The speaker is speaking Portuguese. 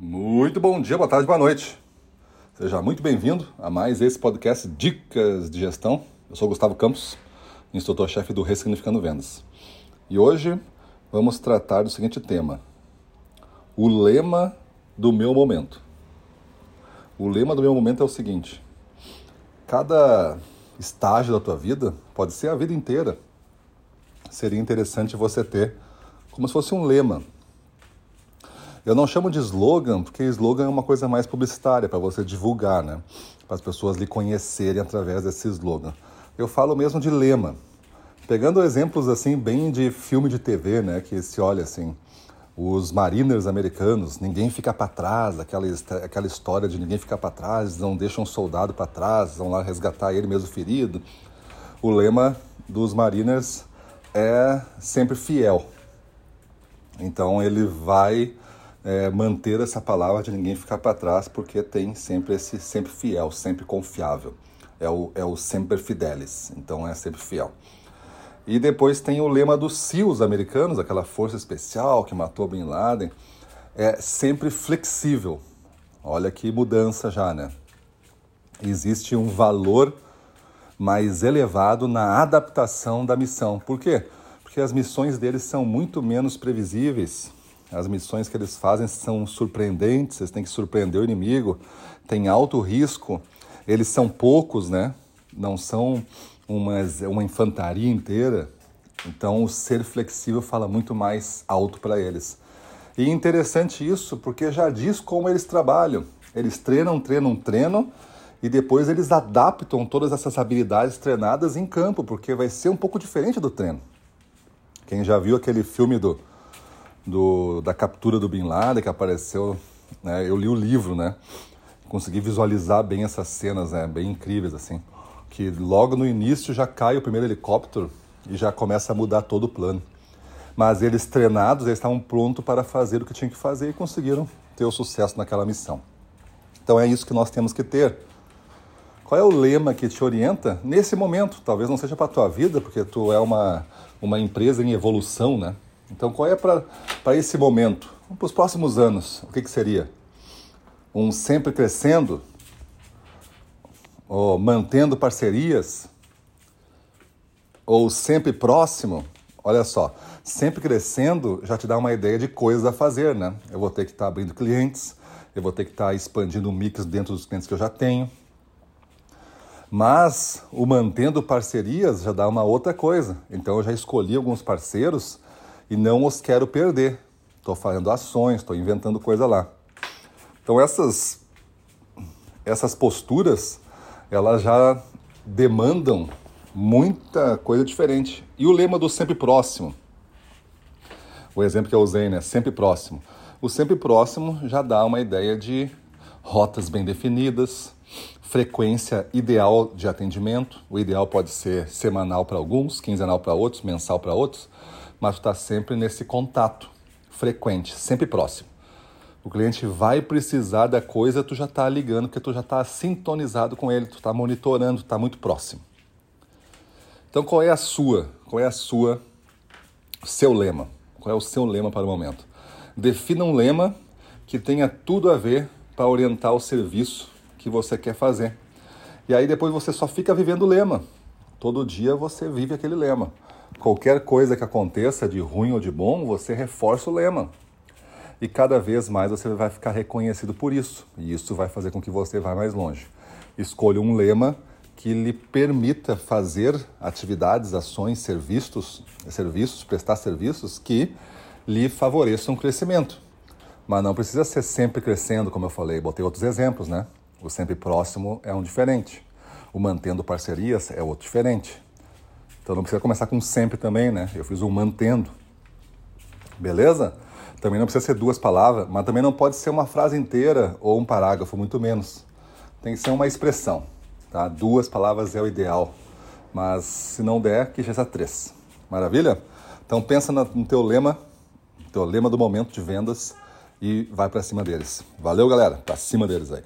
Muito bom dia, boa tarde, boa noite. Seja muito bem-vindo a mais esse podcast Dicas de Gestão. Eu sou Gustavo Campos, instrutor-chefe do Ressignificando Vendas. E hoje vamos tratar do seguinte tema: o lema do meu momento. O lema do meu momento é o seguinte: cada estágio da tua vida, pode ser a vida inteira, seria interessante você ter como se fosse um lema eu não chamo de slogan, porque slogan é uma coisa mais publicitária, para você divulgar, né? Para as pessoas lhe conhecerem através desse slogan. Eu falo mesmo de lema. Pegando exemplos assim, bem de filme de TV, né? Que se olha assim, os mariners americanos, ninguém fica para trás, aquela, aquela história de ninguém ficar para trás, não deixam um soldado para trás, vão lá resgatar ele mesmo ferido. O lema dos mariners é sempre fiel. Então ele vai é, manter essa palavra de ninguém ficar para trás, porque tem sempre esse sempre fiel, sempre confiável. É o, é o sempre fidelis, então é sempre fiel. E depois tem o lema dos SEALs americanos, aquela força especial que matou Bin Laden, é sempre flexível. Olha que mudança já, né? Existe um valor mais elevado na adaptação da missão. Por quê? Porque as missões deles são muito menos previsíveis, as missões que eles fazem são surpreendentes, eles têm que surpreender o inimigo, tem alto risco, eles são poucos, né? Não são uma, uma infantaria inteira. Então, o ser flexível fala muito mais alto para eles. E interessante isso, porque já diz como eles trabalham. Eles treinam, treinam, treinam, e depois eles adaptam todas essas habilidades treinadas em campo, porque vai ser um pouco diferente do treino. Quem já viu aquele filme do do, da captura do Bin Laden que apareceu, né? Eu li o livro, né? Consegui visualizar bem essas cenas, né? Bem incríveis, assim. Que logo no início já cai o primeiro helicóptero e já começa a mudar todo o plano. Mas eles treinados, eles estavam prontos para fazer o que tinham que fazer e conseguiram ter o sucesso naquela missão. Então é isso que nós temos que ter. Qual é o lema que te orienta nesse momento? Talvez não seja para a tua vida, porque tu é uma, uma empresa em evolução, né? Então, qual é para esse momento? Para os próximos anos, o que, que seria? Um sempre crescendo? Ou mantendo parcerias? Ou sempre próximo? Olha só, sempre crescendo já te dá uma ideia de coisas a fazer, né? Eu vou ter que estar tá abrindo clientes, eu vou ter que estar tá expandindo o mix dentro dos clientes que eu já tenho. Mas o mantendo parcerias já dá uma outra coisa. Então eu já escolhi alguns parceiros e não os quero perder. Estou fazendo ações, estou inventando coisa lá. Então essas essas posturas, elas já demandam muita coisa diferente. E o lema do sempre próximo, o exemplo que eu usei, né? Sempre próximo. O sempre próximo já dá uma ideia de rotas bem definidas, frequência ideal de atendimento. O ideal pode ser semanal para alguns, quinzenal para outros, mensal para outros mas está sempre nesse contato frequente, sempre próximo. O cliente vai precisar da coisa, tu já está ligando, porque tu já está sintonizado com ele, tu está monitorando, está muito próximo. Então qual é a sua, qual é a sua, seu lema? Qual é o seu lema para o momento? Defina um lema que tenha tudo a ver para orientar o serviço que você quer fazer. E aí depois você só fica vivendo o lema. Todo dia você vive aquele lema. Qualquer coisa que aconteça, de ruim ou de bom, você reforça o lema. E cada vez mais você vai ficar reconhecido por isso. E isso vai fazer com que você vá mais longe. Escolha um lema que lhe permita fazer atividades, ações, serviços, serviços, prestar serviços que lhe favoreçam o crescimento. Mas não precisa ser sempre crescendo, como eu falei. Botei outros exemplos, né? O sempre próximo é um diferente. O mantendo parcerias é outro diferente. Então não precisa começar com sempre também, né? Eu fiz um mantendo. Beleza? Também não precisa ser duas palavras, mas também não pode ser uma frase inteira ou um parágrafo, muito menos. Tem que ser uma expressão, tá? Duas palavras é o ideal, mas se não der, que seja três. Maravilha? Então pensa no teu lema, teu lema do momento de vendas e vai para cima deles. Valeu, galera. Para cima deles aí.